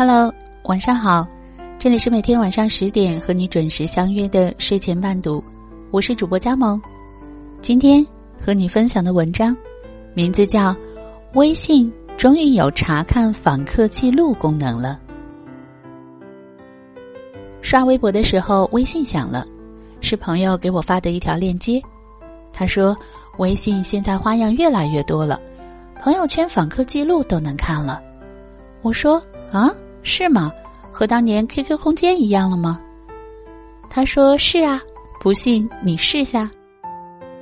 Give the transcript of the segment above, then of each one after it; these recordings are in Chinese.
Hello，晚上好，这里是每天晚上十点和你准时相约的睡前伴读，我是主播佳萌。今天和你分享的文章，名字叫《微信终于有查看访客记录功能了》。刷微博的时候，微信响了，是朋友给我发的一条链接。他说：“微信现在花样越来越多了，朋友圈访客记录都能看了。”我说。啊，是吗？和当年 QQ 空间一样了吗？他说是啊，不信你试下。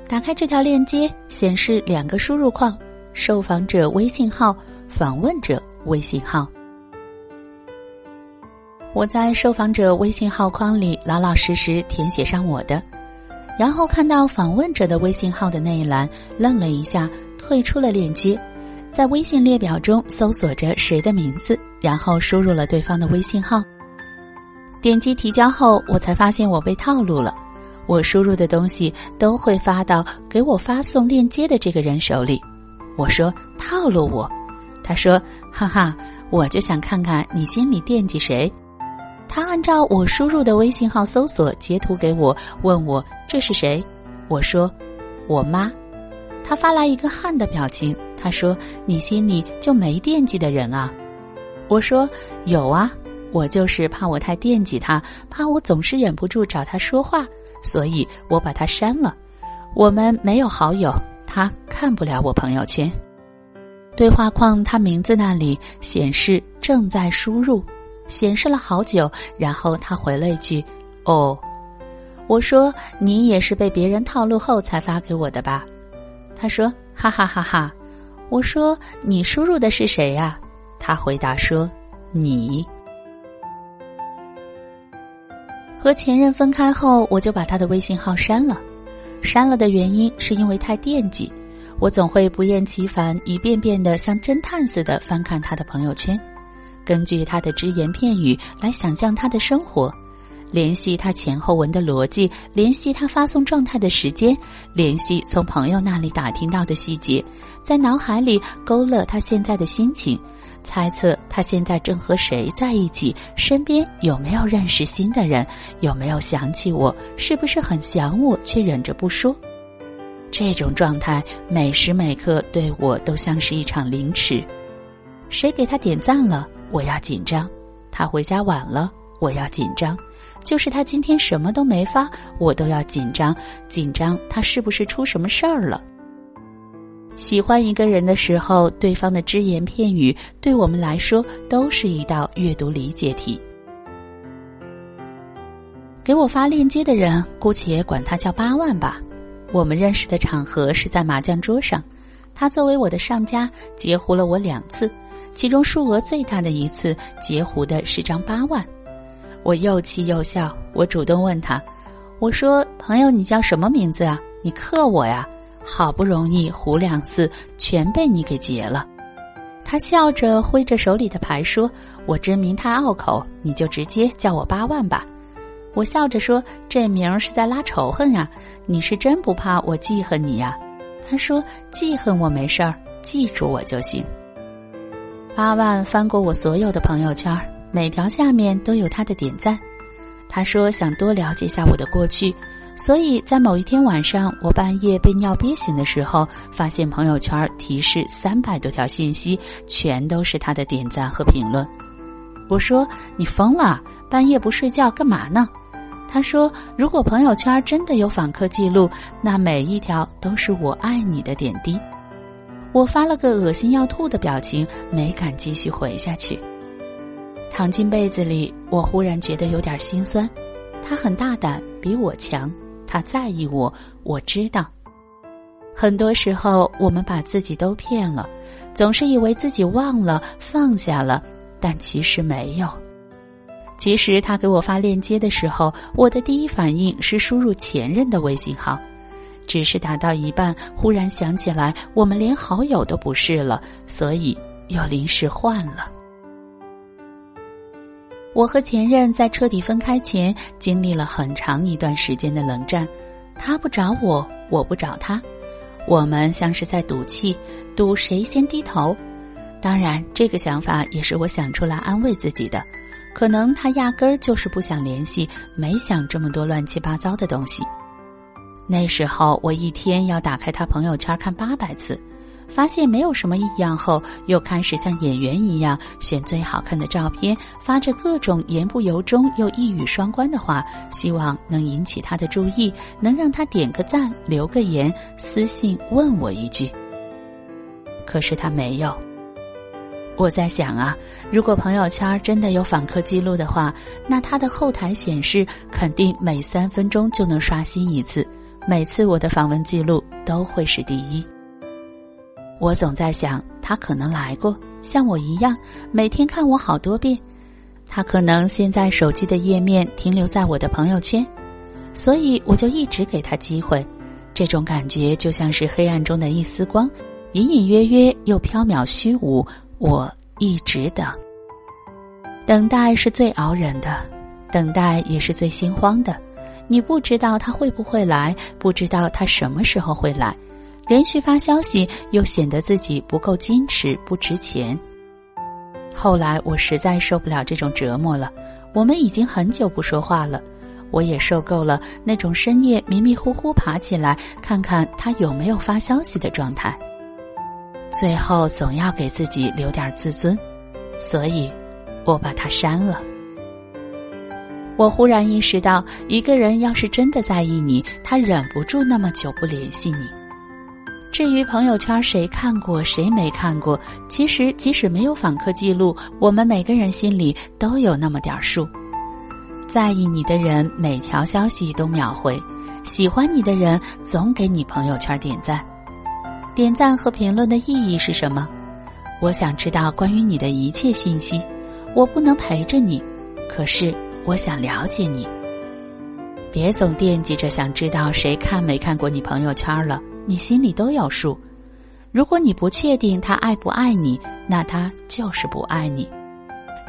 打开这条链接，显示两个输入框：受访者微信号、访问者微信号。我在受访者微信号框里老老实实填写上我的，然后看到访问者的微信号的那一栏，愣了一下，退出了链接。在微信列表中搜索着谁的名字，然后输入了对方的微信号。点击提交后，我才发现我被套路了。我输入的东西都会发到给我发送链接的这个人手里。我说套路我，他说哈哈，我就想看看你心里惦记谁。他按照我输入的微信号搜索截图给我，问我这是谁。我说我妈。他发来一个汗的表情。他说：“你心里就没惦记的人啊？”我说：“有啊，我就是怕我太惦记他，怕我总是忍不住找他说话，所以我把他删了。我们没有好友，他看不了我朋友圈。对话框他名字那里显示正在输入，显示了好久，然后他回了一句：‘哦。’我说：‘你也是被别人套路后才发给我的吧？’他说：‘哈哈哈哈。’我说：“你输入的是谁呀？”他回答说：“你。”和前任分开后，我就把他的微信号删了。删了的原因是因为太惦记，我总会不厌其烦、一遍遍的像侦探似的翻看他的朋友圈，根据他的只言片语来想象他的生活。联系他前后文的逻辑，联系他发送状态的时间，联系从朋友那里打听到的细节，在脑海里勾勒他现在的心情，猜测他现在正和谁在一起，身边有没有认识新的人，有没有想起我，是不是很想我却忍着不说。这种状态每时每刻对我都像是一场凌迟。谁给他点赞了，我要紧张；他回家晚了，我要紧张。就是他今天什么都没发，我都要紧张，紧张他是不是出什么事儿了？喜欢一个人的时候，对方的只言片语对我们来说都是一道阅读理解题。给我发链接的人，姑且管他叫八万吧。我们认识的场合是在麻将桌上，他作为我的上家，截胡了我两次，其中数额最大的一次截胡的是张八万。我又气又笑，我主动问他：“我说朋友，你叫什么名字啊？你克我呀？好不容易胡两次，全被你给劫了。”他笑着挥着手里的牌说：“我真名太拗口，你就直接叫我八万吧。”我笑着说：“这名儿是在拉仇恨呀，你是真不怕我记恨你呀？”他说：“记恨我没事儿，记住我就行。”八万翻过我所有的朋友圈。每条下面都有他的点赞，他说想多了解一下我的过去，所以在某一天晚上，我半夜被尿憋醒的时候，发现朋友圈提示三百多条信息，全都是他的点赞和评论。我说你疯了，半夜不睡觉干嘛呢？他说如果朋友圈真的有访客记录，那每一条都是我爱你的点滴。我发了个恶心要吐的表情，没敢继续回下去。躺进被子里，我忽然觉得有点心酸。他很大胆，比我强，他在意我，我知道。很多时候，我们把自己都骗了，总是以为自己忘了、放下了，但其实没有。其实他给我发链接的时候，我的第一反应是输入前任的微信号，只是打到一半，忽然想起来我们连好友都不是了，所以又临时换了。我和前任在彻底分开前，经历了很长一段时间的冷战。他不找我，我不找他，我们像是在赌气，赌谁先低头。当然，这个想法也是我想出来安慰自己的。可能他压根儿就是不想联系，没想这么多乱七八糟的东西。那时候我一天要打开他朋友圈看八百次，发现没有什么异样后，又开始像演员一样选最好看的照片，发着各种言不由衷又一语双关的话，希望能引起他的注意，能让他点个赞、留个言、私信问我一句。可是他没有。我在想啊，如果朋友圈真的有访客记录的话，那他的后台显示肯定每三分钟就能刷新一次，每次我的访问记录都会是第一。我总在想，他可能来过，像我一样，每天看我好多遍。他可能现在手机的页面停留在我的朋友圈，所以我就一直给他机会。这种感觉就像是黑暗中的一丝光，隐隐约约又缥缈虚无。我一直等，等待是最熬人的，等待也是最心慌的。你不知道他会不会来，不知道他什么时候会来，连续发消息又显得自己不够矜持、不值钱。后来我实在受不了这种折磨了，我们已经很久不说话了，我也受够了那种深夜迷迷糊糊爬起来看看他有没有发消息的状态。最后总要给自己留点自尊，所以，我把他删了。我忽然意识到，一个人要是真的在意你，他忍不住那么久不联系你。至于朋友圈谁看过谁没看过，其实即使没有访客记录，我们每个人心里都有那么点数。在意你的人，每条消息都秒回；喜欢你的人，总给你朋友圈点赞。点赞和评论的意义是什么？我想知道关于你的一切信息。我不能陪着你，可是我想了解你。别总惦记着想知道谁看没看过你朋友圈了，你心里都有数。如果你不确定他爱不爱你，那他就是不爱你。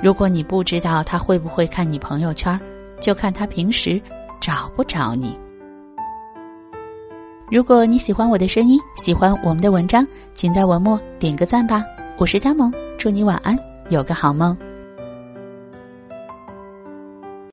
如果你不知道他会不会看你朋友圈，就看他平时找不找你。如果你喜欢我的声音，喜欢我们的文章，请在文末点个赞吧。我是佳萌，祝你晚安，有个好梦。